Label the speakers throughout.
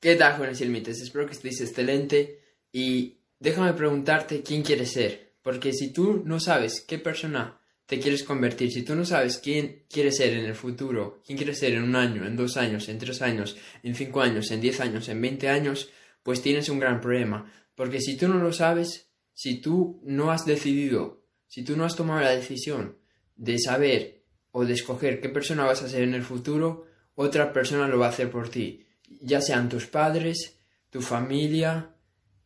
Speaker 1: ¿Qué tal, jóvenes ilmites? Espero que estéis excelente. Y déjame preguntarte quién quieres ser, porque si tú no sabes qué persona te quieres convertir, si tú no sabes quién quieres ser en el futuro, quién quieres ser en un año, en dos años, en tres años, en cinco años, en diez años, en veinte años, pues tienes un gran problema, porque si tú no lo sabes, si tú no has decidido, si tú no has tomado la decisión de saber o de escoger qué persona vas a ser en el futuro, otra persona lo va a hacer por ti ya sean tus padres, tu familia,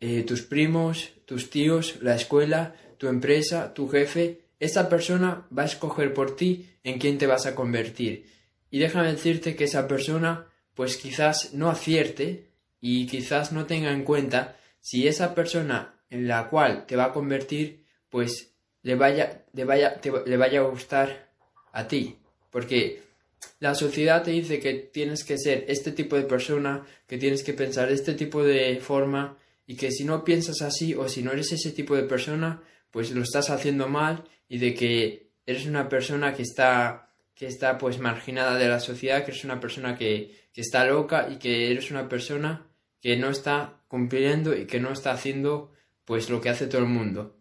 Speaker 1: eh, tus primos, tus tíos, la escuela, tu empresa, tu jefe, esa persona va a escoger por ti en quién te vas a convertir. Y déjame decirte que esa persona pues quizás no acierte y quizás no tenga en cuenta si esa persona en la cual te va a convertir pues le vaya, le vaya, le vaya a gustar a ti. Porque la sociedad te dice que tienes que ser este tipo de persona, que tienes que pensar este tipo de forma y que si no piensas así o si no eres ese tipo de persona, pues lo estás haciendo mal y de que eres una persona que está que está pues marginada de la sociedad, que eres una persona que, que está loca y que eres una persona que no está cumpliendo y que no está haciendo pues lo que hace todo el mundo.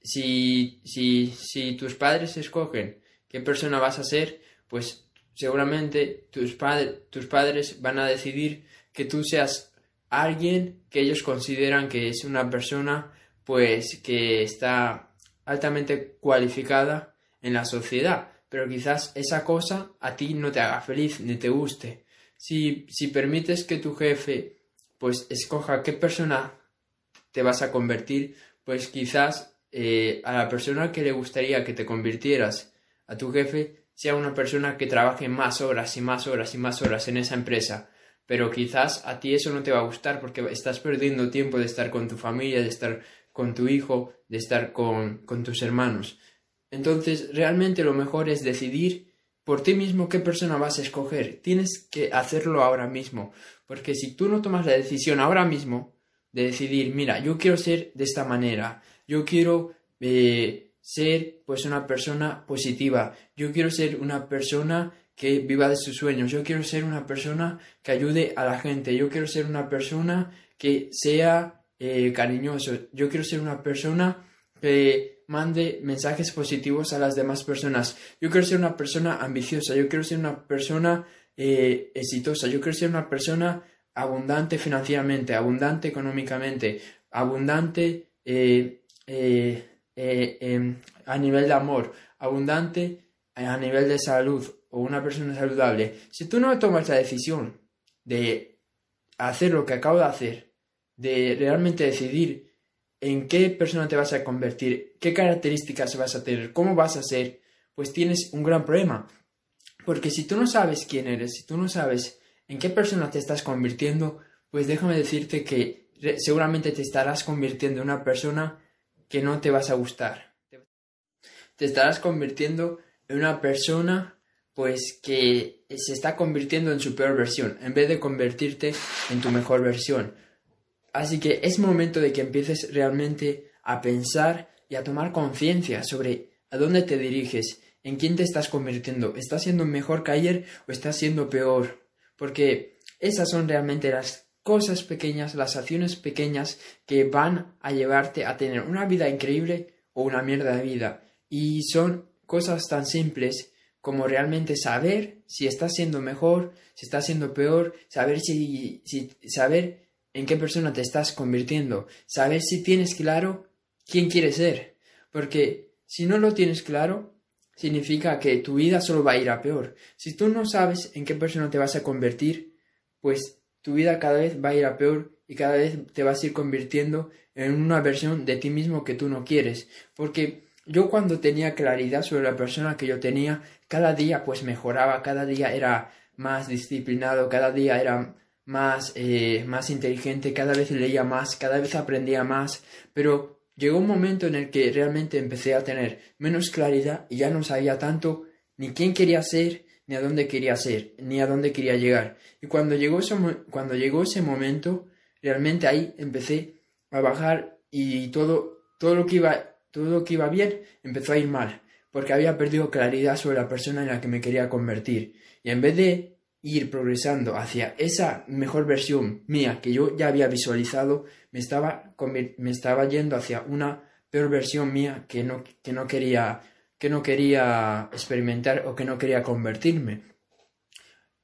Speaker 1: Si, si, si tus padres escogen qué persona vas a ser, pues seguramente tus, tus padres van a decidir que tú seas alguien que ellos consideran que es una persona pues que está altamente cualificada en la sociedad, pero quizás esa cosa a ti no te haga feliz ni te guste. Si, si permites que tu jefe pues escoja qué persona te vas a convertir, pues quizás eh, a la persona que le gustaría que te convirtieras a tu jefe sea una persona que trabaje más horas y más horas y más horas en esa empresa, pero quizás a ti eso no te va a gustar porque estás perdiendo tiempo de estar con tu familia, de estar con tu hijo, de estar con, con tus hermanos. Entonces, realmente lo mejor es decidir por ti mismo qué persona vas a escoger. Tienes que hacerlo ahora mismo, porque si tú no tomas la decisión ahora mismo de decidir, mira, yo quiero ser de esta manera, yo quiero eh, ser pues una persona positiva. Yo quiero ser una persona que viva de sus sueños. Yo quiero ser una persona que ayude a la gente. Yo quiero ser una persona que sea eh, cariñoso. Yo quiero ser una persona que mande mensajes positivos a las demás personas. Yo quiero ser una persona ambiciosa. Yo quiero ser una persona eh, exitosa. Yo quiero ser una persona abundante financieramente, abundante económicamente, abundante eh, eh, em, a nivel de amor, abundante a nivel de salud o una persona saludable, si tú no tomas la decisión de hacer lo que acabo de hacer, de realmente decidir en qué persona te vas a convertir, qué características vas a tener, cómo vas a ser, pues tienes un gran problema. Porque si tú no sabes quién eres, si tú no sabes en qué persona te estás convirtiendo, pues déjame decirte que seguramente te estarás convirtiendo en una persona que no te vas a gustar. Te estarás convirtiendo en una persona pues que se está convirtiendo en su peor versión en vez de convertirte en tu mejor versión. Así que es momento de que empieces realmente a pensar y a tomar conciencia sobre a dónde te diriges, en quién te estás convirtiendo. ¿Estás siendo mejor que ayer o estás siendo peor? Porque esas son realmente las cosas pequeñas, las acciones pequeñas que van a llevarte a tener una vida increíble o una mierda de vida. Y son cosas tan simples como realmente saber si estás siendo mejor, si estás siendo peor, saber si, si saber en qué persona te estás convirtiendo, saber si tienes claro quién quieres ser. Porque si no lo tienes claro, significa que tu vida solo va a ir a peor. Si tú no sabes en qué persona te vas a convertir, pues tu vida cada vez va a ir a peor y cada vez te vas a ir convirtiendo en una versión de ti mismo que tú no quieres. Porque yo cuando tenía claridad sobre la persona que yo tenía, cada día pues mejoraba, cada día era más disciplinado, cada día era más, eh, más inteligente, cada vez leía más, cada vez aprendía más, pero llegó un momento en el que realmente empecé a tener menos claridad y ya no sabía tanto ni quién quería ser, ni a dónde quería ser, ni a dónde quería llegar. Y cuando llegó ese, cuando llegó ese momento, realmente ahí empecé a bajar y todo, todo, lo que iba, todo lo que iba bien empezó a ir mal, porque había perdido claridad sobre la persona en la que me quería convertir. Y en vez de ir progresando hacia esa mejor versión mía que yo ya había visualizado, me estaba, me estaba yendo hacia una peor versión mía que no, que no quería que no quería experimentar o que no quería convertirme.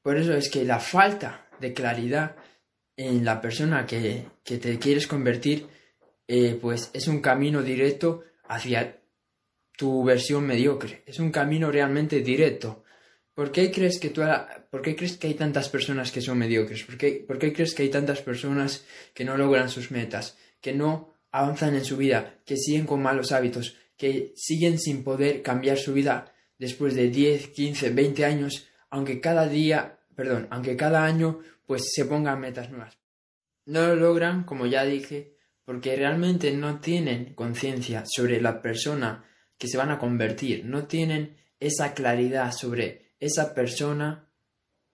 Speaker 1: Por eso es que la falta de claridad en la persona que, te quieres convertir, eh, pues es un camino directo hacia tu versión mediocre. Es un camino realmente directo. ¿Por qué crees que, tú, ¿por qué crees que hay tantas personas que son mediocres? ¿Por qué, ¿Por qué crees que hay tantas personas que no logran sus metas, que no avanzan en su vida, que siguen con malos hábitos, que siguen sin poder cambiar su vida después de 10, 15, 20 años, aunque cada día, perdón, aunque cada año pues se pongan metas nuevas? No lo logran, como ya dije, porque realmente no tienen conciencia sobre la persona que se van a convertir, no tienen esa claridad sobre esa persona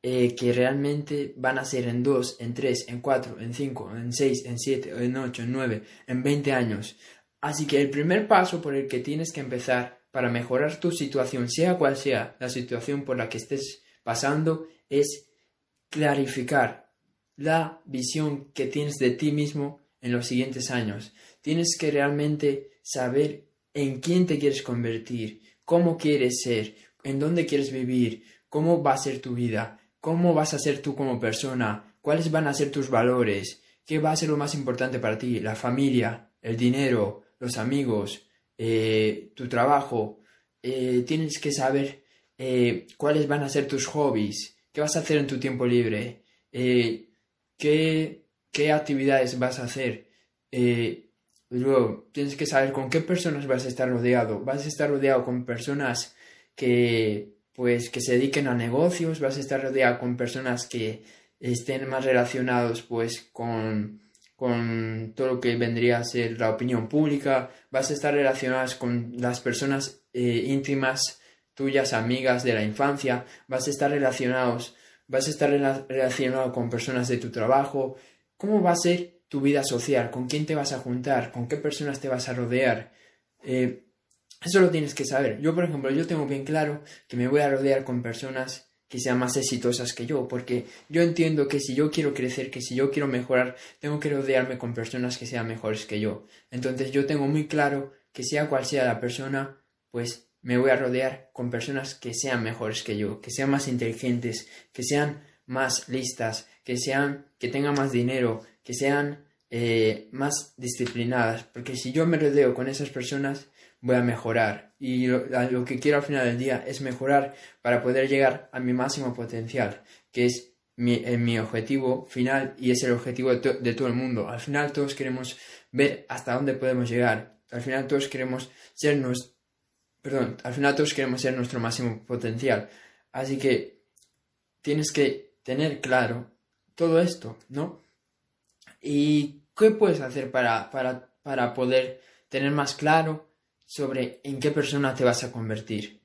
Speaker 1: eh, que realmente van a ser en dos, en tres, en cuatro, en cinco, en seis, en siete, en ocho, en nueve, en veinte años. Así que el primer paso por el que tienes que empezar para mejorar tu situación, sea cual sea la situación por la que estés pasando, es clarificar la visión que tienes de ti mismo en los siguientes años. Tienes que realmente saber en quién te quieres convertir, cómo quieres ser, en dónde quieres vivir, cómo va a ser tu vida, cómo vas a ser tú como persona, cuáles van a ser tus valores, qué va a ser lo más importante para ti, la familia, el dinero, los amigos, eh, tu trabajo. Eh, tienes que saber eh, cuáles van a ser tus hobbies, qué vas a hacer en tu tiempo libre, qué, qué, actividades vas a hacer. luego, tienes que saber con qué personas vas a estar rodeado. Vas a estar rodeado con personas que pues que se dediquen a negocios, vas a estar rodeado con personas que estén más relacionados pues con, con todo lo que vendría a ser la opinión pública, vas a estar relacionados con las personas eh, íntimas tuyas, amigas de la infancia, vas a estar relacionados, vas a estar relacionado con personas de tu trabajo, cómo va a ser tu vida social, con quién te vas a juntar, con qué personas te vas a rodear. Eh, eso lo tienes que saber. Yo, por ejemplo, yo tengo bien claro que me voy a rodear con personas que sean más exitosas que yo, porque yo entiendo que si yo quiero crecer, que si yo quiero mejorar, tengo que rodearme con personas que sean mejores que yo. Entonces yo tengo muy claro que sea cual sea la persona, pues me voy a rodear con personas que sean mejores que yo, que sean más inteligentes, que sean más listas, que sean, que tengan más dinero, que sean eh, más disciplinadas, porque si yo me rodeo con esas personas, voy a mejorar. Y lo, que quiero al final del día es mejorar para poder llegar a mi máximo potencial, que es mi, eh, mi objetivo final y es el objetivo de, todo el mundo. Al final todos queremos ver hasta dónde podemos llegar. Al final todos queremos ser perdón, al final todos queremos ser nuestro máximo potencial. Así que tienes que tener claro todo esto, ¿no? ¿Y qué puedes hacer para, para, para poder tener más claro sobre en qué persona te vas a convertir.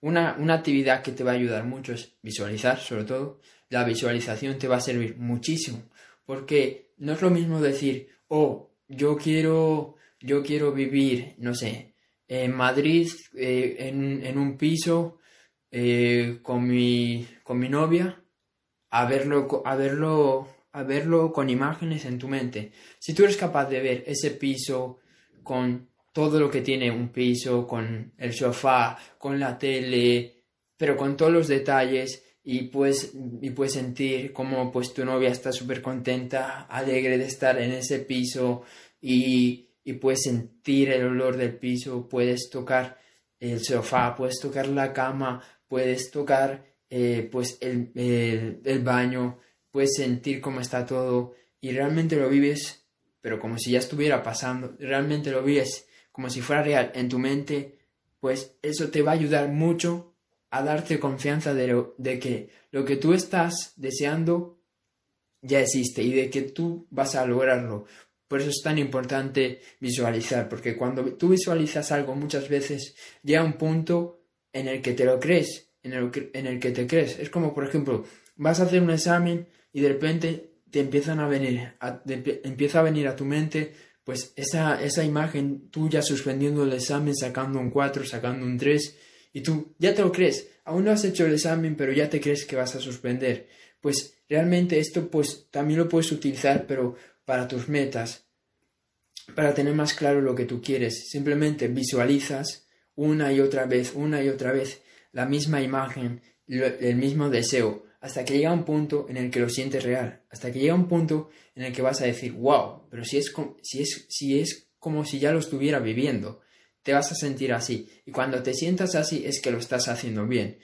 Speaker 1: Una, actividad que te va a ayudar mucho es visualizar, sobre todo. La visualización te va a servir muchísimo, porque no es lo mismo decir, oh, yo quiero, yo quiero vivir, no sé, en Madrid, eh, en, un piso, eh, con, mi, con mi novia, a verlo, a verlo, a verlo con imágenes en tu mente. Si tú eres capaz de ver ese piso con todo lo que tiene un piso, con el sofá, con la tele, pero con todos los detalles y puedes, y puedes sentir como pues tu novia está súper contenta, alegre de estar en ese piso y, y puedes sentir el olor del piso, puedes tocar el sofá, puedes tocar la cama, puedes tocar eh, pues el, el, el baño, puedes sentir cómo está todo y realmente lo vives, pero como si ya estuviera pasando, realmente lo vives como si fuera real en tu mente, pues eso te va a ayudar mucho a darte confianza de, de que lo que tú estás deseando ya existe y de que tú vas a lograrlo. Por eso es tan importante visualizar, porque cuando tú visualizas algo muchas veces llega un punto en el que te lo crees, en el en el que te crees. Es como, por ejemplo, vas a hacer un examen y de repente te empiezan a venir, empieza a venir a tu mente pues esa, esa imagen tuya suspendiendo el examen, sacando un 4, sacando un 3, y tú ya te lo crees, aún no has hecho el examen, pero ya te crees que vas a suspender. Pues realmente esto pues también lo puedes utilizar, pero para tus metas, para tener más claro lo que tú quieres. Simplemente visualizas una y otra vez, una y otra vez la misma imagen, el mismo deseo, hasta que llega un punto en el que lo sientes real, hasta que llega un punto en el que vas a decir, wow, pero si es, si es, si es como si ya lo estuviera viviendo, te vas a sentir así. Y cuando te sientas así es que lo estás haciendo bien.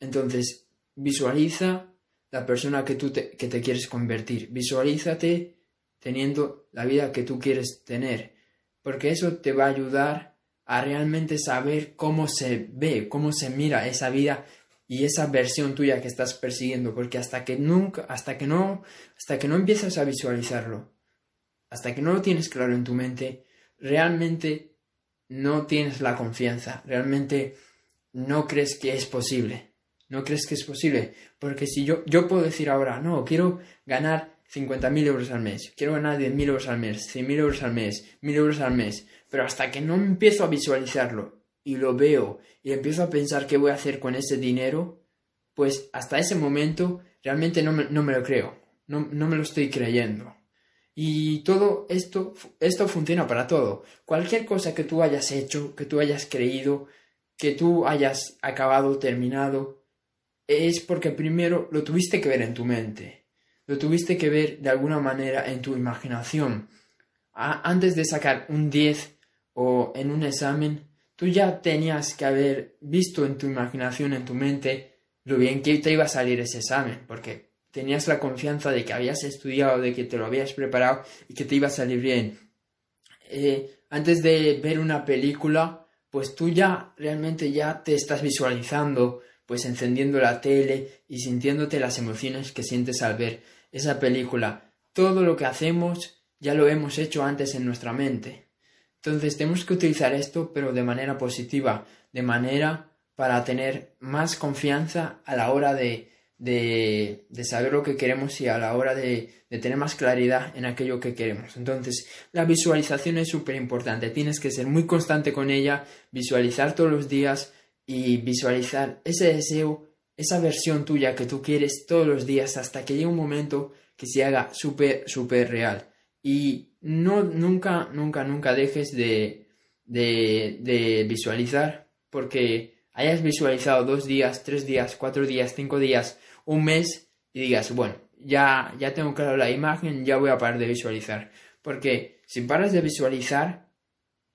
Speaker 1: Entonces, visualiza la persona que tú te, que te quieres convertir. Visualízate teniendo la vida que tú quieres tener, porque eso te va a ayudar a realmente saber cómo se ve, cómo se mira esa vida y esa versión tuya que estás persiguiendo, porque hasta que nunca, hasta que no, hasta que no empiezas a visualizarlo, hasta que no lo tienes claro en tu mente, realmente no tienes la confianza, realmente no crees que es posible. No crees que es posible, porque si yo, yo puedo decir ahora, no, quiero ganar 50.000 euros al mes, quiero ganar 10.000 euros al mes, 100.000 euros al mes, 1.000 euros al mes, pero hasta que no empiezo a visualizarlo y lo veo y empiezo a pensar qué voy a hacer con ese dinero, pues hasta ese momento realmente no me, no me lo creo, no, no, me lo estoy creyendo. Y todo esto, esto funciona para todo. Cualquier cosa que tú hayas hecho, que tú hayas creído, que tú hayas acabado, terminado, es porque primero lo tuviste que ver en tu mente, lo tuviste que ver de alguna manera en tu imaginación. antes de sacar un 10 o en un examen, tú ya tenías que haber visto en tu imaginación, en tu mente, lo bien que te iba a salir ese examen, porque tenías la confianza de que habías estudiado, de que te lo habías preparado y que te iba a salir bien. Eh, antes de ver una película, pues tú ya realmente ya te estás visualizando, pues encendiendo la tele y sintiéndote las emociones que sientes al ver esa película. Todo lo que hacemos ya lo hemos hecho antes en nuestra mente. Entonces tenemos que utilizar esto, pero de manera positiva, de manera para tener más confianza a la hora de, de, saber lo que queremos y a la hora de, de, tener más claridad en aquello que queremos. Entonces, la visualización es súper importante. Tienes que ser muy constante con ella, visualizar todos los días y visualizar ese deseo, esa versión tuya que tú quieres todos los días hasta que llegue un momento que se haga súper, súper real. Y no, nunca, nunca, nunca dejes de, de, visualizar, porque hayas visualizado dos días, tres días, cuatro días, cinco días, un mes, y digas, bueno, ya, ya tengo claro la imagen, ya voy a parar de visualizar. Porque si paras de visualizar,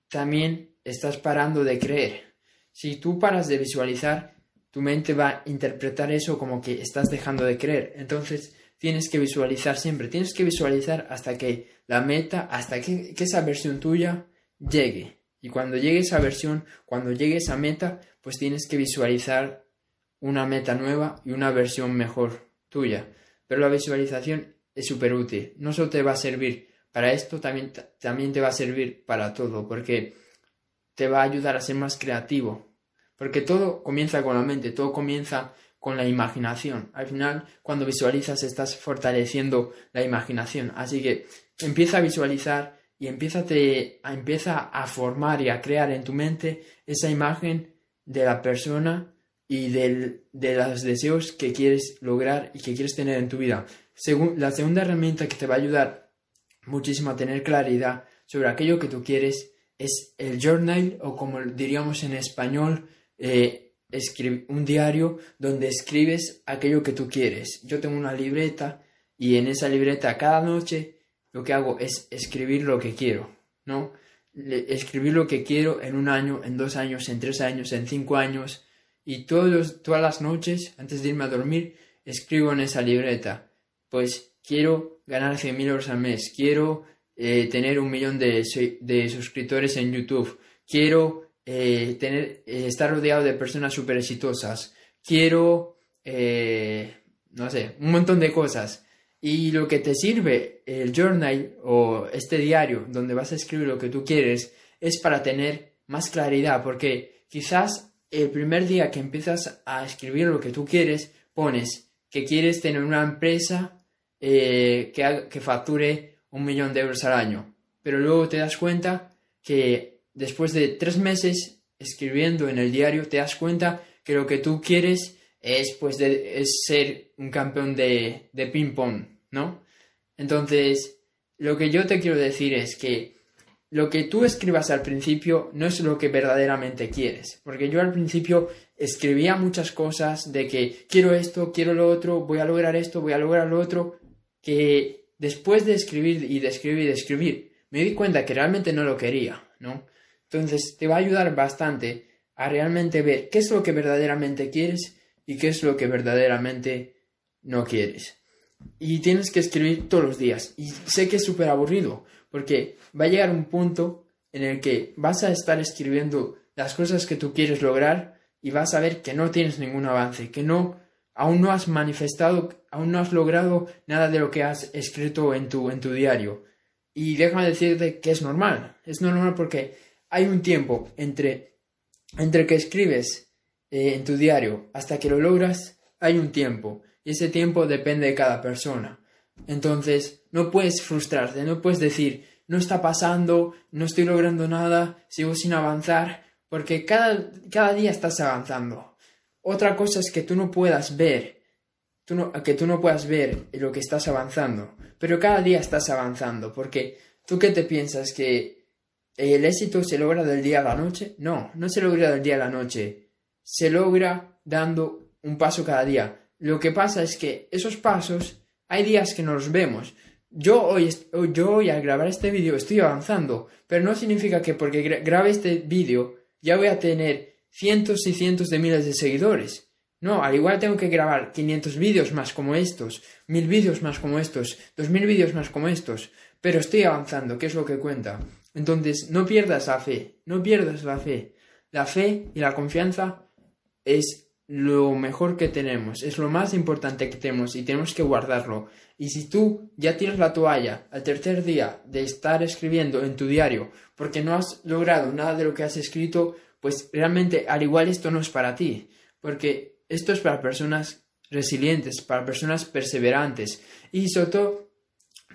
Speaker 1: también estás parando de creer. Si tú paras de visualizar, tu mente va a interpretar eso como que estás dejando de creer. Entonces, tienes que visualizar siempre, tienes que visualizar hasta que la meta, hasta que, esa versión tuya llegue. Y cuando llegue esa versión, cuando llegue esa meta, pues tienes que visualizar una meta nueva y una versión mejor tuya. Pero la visualización es súper útil. No solo te va a servir para esto, también, también te va a servir para todo, porque te va a ayudar a ser más creativo. Porque todo comienza con la mente, todo comienza con la imaginación. Al final, cuando visualizas, estás fortaleciendo la imaginación. Así que empieza a visualizar y empieza a, formar y a crear en tu mente esa imagen de la persona y de los deseos que quieres lograr y que quieres tener en tu vida. Según, la segunda herramienta que te va a ayudar muchísimo a tener claridad sobre aquello que tú quieres es el journal o como diríamos en español, eh, un diario donde escribes aquello que tú quieres. Yo tengo una libreta y en esa libreta cada noche lo que hago es escribir lo que quiero, ¿no? escribir lo que quiero en un año, en dos años, en tres años, en cinco años y todos, todas las noches antes de irme a dormir escribo en esa libreta. Pues quiero ganar 100.000 euros al mes, quiero eh, tener un millón de, de suscriptores en YouTube, quiero eh, tener, eh, estar rodeado de personas súper exitosas. Quiero, eh, no sé, un montón de cosas. Y lo que te sirve el journal o este diario donde vas a escribir lo que tú quieres es para tener más claridad, porque quizás el primer día que empiezas a escribir lo que tú quieres, pones que quieres tener una empresa que, que facture un millón de euros al año, pero luego te das cuenta que después de tres meses escribiendo en el diario, te das cuenta que lo que tú quieres es pues es ser un campeón de, de ping pong, ¿no? Entonces, lo que yo te quiero decir es que lo que tú escribas al principio no es lo que verdaderamente quieres. Porque yo al principio escribía muchas cosas de que quiero esto, quiero lo otro, voy a lograr esto, voy a lograr lo otro, que después de escribir y de escribir y de escribir, me di cuenta que realmente no lo quería, ¿no? Entonces te va a ayudar bastante a realmente ver qué es lo que verdaderamente quieres y qué es lo que verdaderamente no quieres. Y tienes que escribir todos los días. Y sé que es súper aburrido, porque va a llegar un punto en el que vas a estar escribiendo las cosas que tú quieres lograr y vas a ver que no tienes ningún avance, que no aún no has manifestado, aún no has logrado nada de lo que has escrito en tu en tu diario. Y déjame decirte que es normal, es normal porque hay un tiempo entre entre que escribes eh, en tu diario hasta que lo logras, hay un tiempo y ese tiempo depende de cada persona. Entonces, no puedes frustrarte, no puedes decir, no está pasando, no estoy logrando nada, sigo sin avanzar, porque cada, cada día estás avanzando. Otra cosa es que tú no puedas ver, tú no, que tú no puedas ver lo que estás avanzando, pero cada día estás avanzando, porque tú qué te piensas que el éxito se logra del día a la noche? No, no se logra del día a la noche, se logra dando un paso cada día. Lo que pasa es que esos pasos hay días que no los vemos. Yo hoy, yo hoy al grabar este vídeo estoy avanzando, pero no significa que porque grabe este vídeo ya voy a tener cientos y cientos de miles de seguidores. No, al igual tengo que grabar 500 vídeos más como estos, 1000 vídeos más como estos, 2000 vídeos más como estos, pero estoy avanzando, que es lo que cuenta. Entonces, no pierdas la fe, no pierdas la fe. La fe y la confianza es lo mejor que tenemos, es lo más importante que tenemos y tenemos que guardarlo. Y si tú ya tienes la toalla al tercer día de estar escribiendo en tu diario porque no has logrado nada de lo que has escrito, pues realmente al igual esto no es para ti, porque esto es para personas resilientes, para personas perseverantes y sobre todo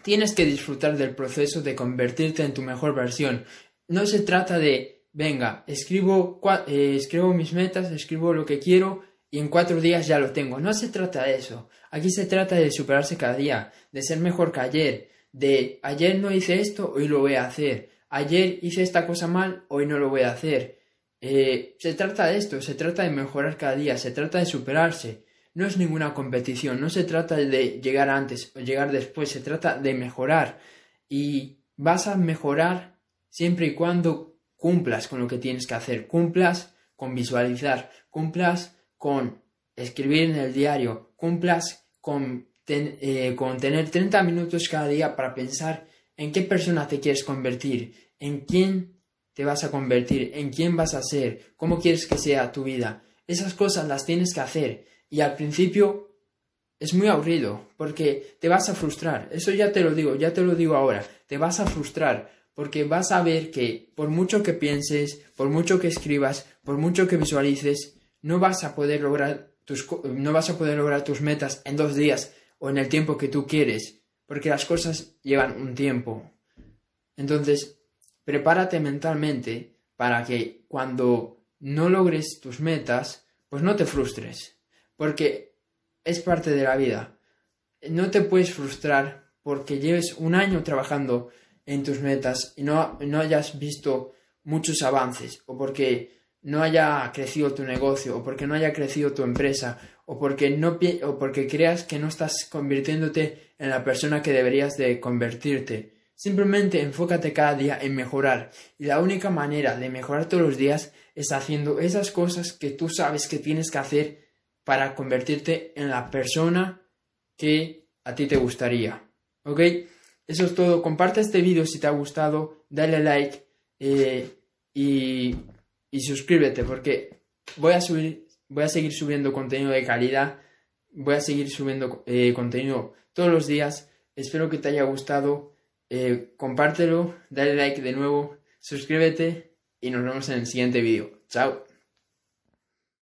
Speaker 1: tienes que disfrutar del proceso de convertirte en tu mejor versión. No se trata de venga, escribo, eh, escribo mis metas, escribo lo que quiero y en cuatro días ya lo tengo. No se trata de eso. Aquí se trata de superarse cada día, de ser mejor que ayer, de ayer no hice esto, hoy lo voy a hacer. Ayer hice esta cosa mal, hoy no lo voy a hacer. Eh, se trata de esto, se trata de mejorar cada día, se trata de superarse. No es ninguna competición, no se trata de llegar antes o llegar después, se trata de mejorar. Y vas a mejorar siempre y cuando cumplas con lo que tienes que hacer, cumplas con visualizar, cumplas con escribir en el diario, cumplas con, eh, con tener 30 minutos cada día para pensar en qué persona te quieres convertir, en quién te vas a convertir, en quién vas a ser, cómo quieres que sea tu vida. Esas cosas las tienes que hacer y al principio es muy aburrido porque te vas a frustrar. Eso ya te lo digo, ya te lo digo ahora, te vas a frustrar porque vas a ver que por mucho que pienses, por mucho que escribas, por mucho que visualices, no vas a poder lograr tus, no vas a poder lograr tus metas en dos días o en el tiempo que tú quieres, porque las cosas llevan un tiempo. Entonces, prepárate mentalmente para que cuando no logres tus metas, pues no te frustres, porque es parte de la vida. No te puedes frustrar porque lleves un año trabajando en tus metas y no, no hayas visto muchos avances o porque no haya crecido tu negocio o porque no haya crecido tu empresa o porque no o porque creas que no estás convirtiéndote en la persona que deberías de convertirte. Simplemente enfócate cada día en mejorar y la única manera de mejorar todos los días es haciendo esas cosas que tú sabes que tienes que hacer para convertirte en la persona que a ti te gustaría. ¿Ok? Eso es todo. Comparte este vídeo si te ha gustado. Dale like eh, y, y suscríbete porque voy a subir, voy a seguir subiendo contenido de calidad. Voy a seguir subiendo eh, contenido todos los días. Espero que te haya gustado. Eh, compártelo, dale like de nuevo, suscríbete y nos vemos en el siguiente vídeo. Chao.